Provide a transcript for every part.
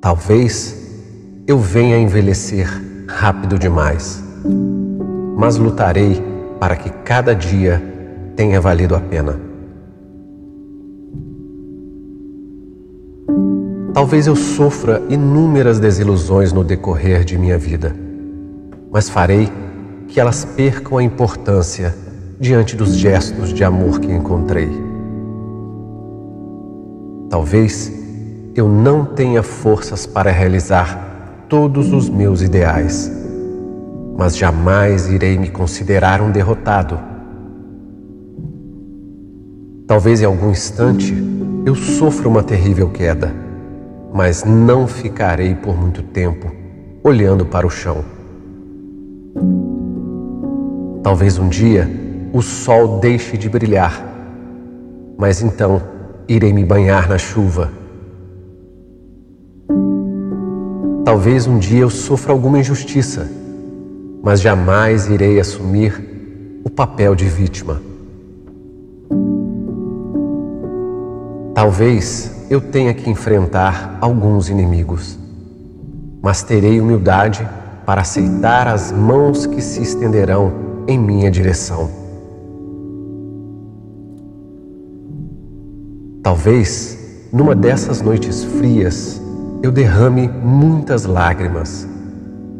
Talvez eu venha a envelhecer rápido demais, mas lutarei para que cada dia tenha valido a pena. Talvez eu sofra inúmeras desilusões no decorrer de minha vida, mas farei que elas percam a importância diante dos gestos de amor que encontrei. Talvez eu não tenha forças para realizar todos os meus ideais, mas jamais irei me considerar um derrotado. Talvez em algum instante eu sofra uma terrível queda mas não ficarei por muito tempo olhando para o chão. Talvez um dia o sol deixe de brilhar, mas então irei me banhar na chuva. Talvez um dia eu sofra alguma injustiça, mas jamais irei assumir o papel de vítima. Talvez eu tenha que enfrentar alguns inimigos, mas terei humildade para aceitar as mãos que se estenderão em minha direção. Talvez, numa dessas noites frias, eu derrame muitas lágrimas,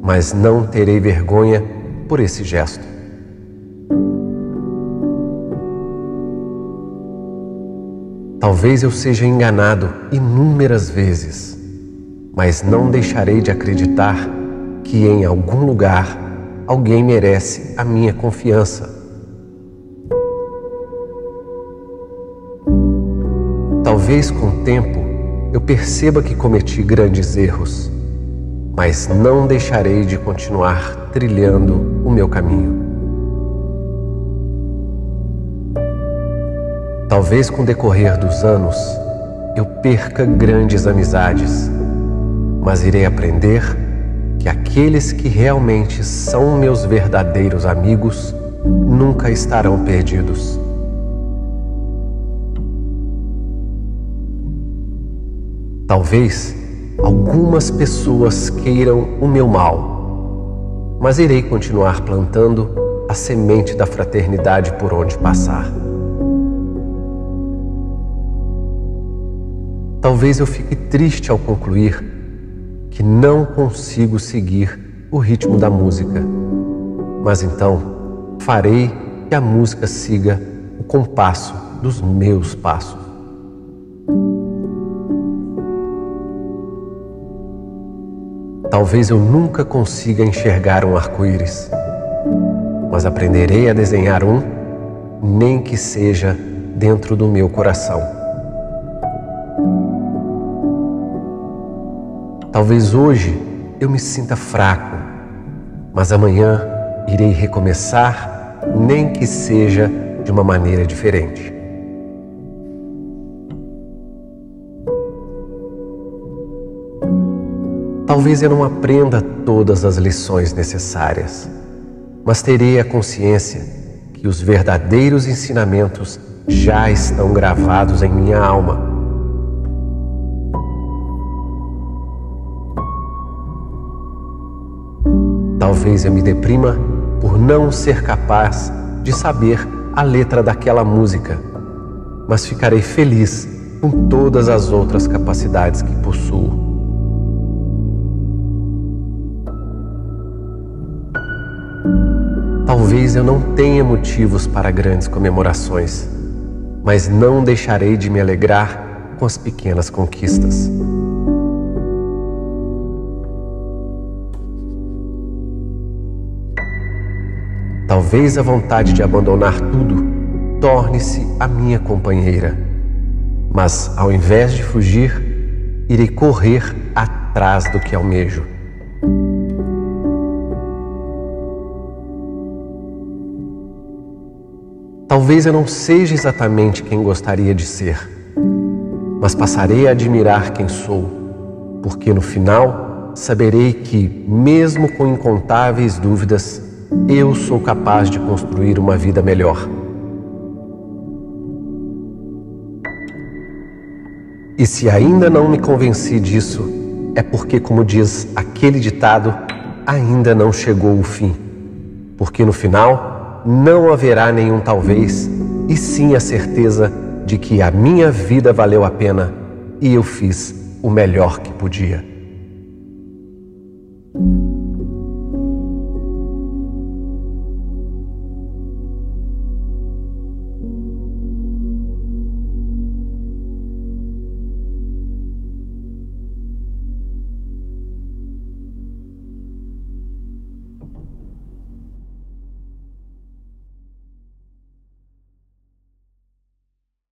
mas não terei vergonha por esse gesto. Talvez eu seja enganado inúmeras vezes, mas não deixarei de acreditar que em algum lugar alguém merece a minha confiança. Talvez com o tempo eu perceba que cometi grandes erros, mas não deixarei de continuar trilhando o meu caminho. Talvez com o decorrer dos anos eu perca grandes amizades, mas irei aprender que aqueles que realmente são meus verdadeiros amigos nunca estarão perdidos. Talvez algumas pessoas queiram o meu mal, mas irei continuar plantando a semente da fraternidade por onde passar. Talvez eu fique triste ao concluir que não consigo seguir o ritmo da música, mas então farei que a música siga o compasso dos meus passos. Talvez eu nunca consiga enxergar um arco-íris, mas aprenderei a desenhar um, nem que seja dentro do meu coração. Talvez hoje eu me sinta fraco, mas amanhã irei recomeçar, nem que seja de uma maneira diferente. Talvez eu não aprenda todas as lições necessárias, mas terei a consciência que os verdadeiros ensinamentos já estão gravados em minha alma Talvez eu me deprima por não ser capaz de saber a letra daquela música, mas ficarei feliz com todas as outras capacidades que possuo. Talvez eu não tenha motivos para grandes comemorações, mas não deixarei de me alegrar com as pequenas conquistas. Talvez a vontade de abandonar tudo torne-se a minha companheira, mas ao invés de fugir, irei correr atrás do que almejo. Talvez eu não seja exatamente quem gostaria de ser, mas passarei a admirar quem sou, porque no final saberei que, mesmo com incontáveis dúvidas, eu sou capaz de construir uma vida melhor. E se ainda não me convenci disso, é porque, como diz aquele ditado, ainda não chegou o fim. Porque no final não haverá nenhum talvez, e sim a certeza de que a minha vida valeu a pena e eu fiz o melhor que podia.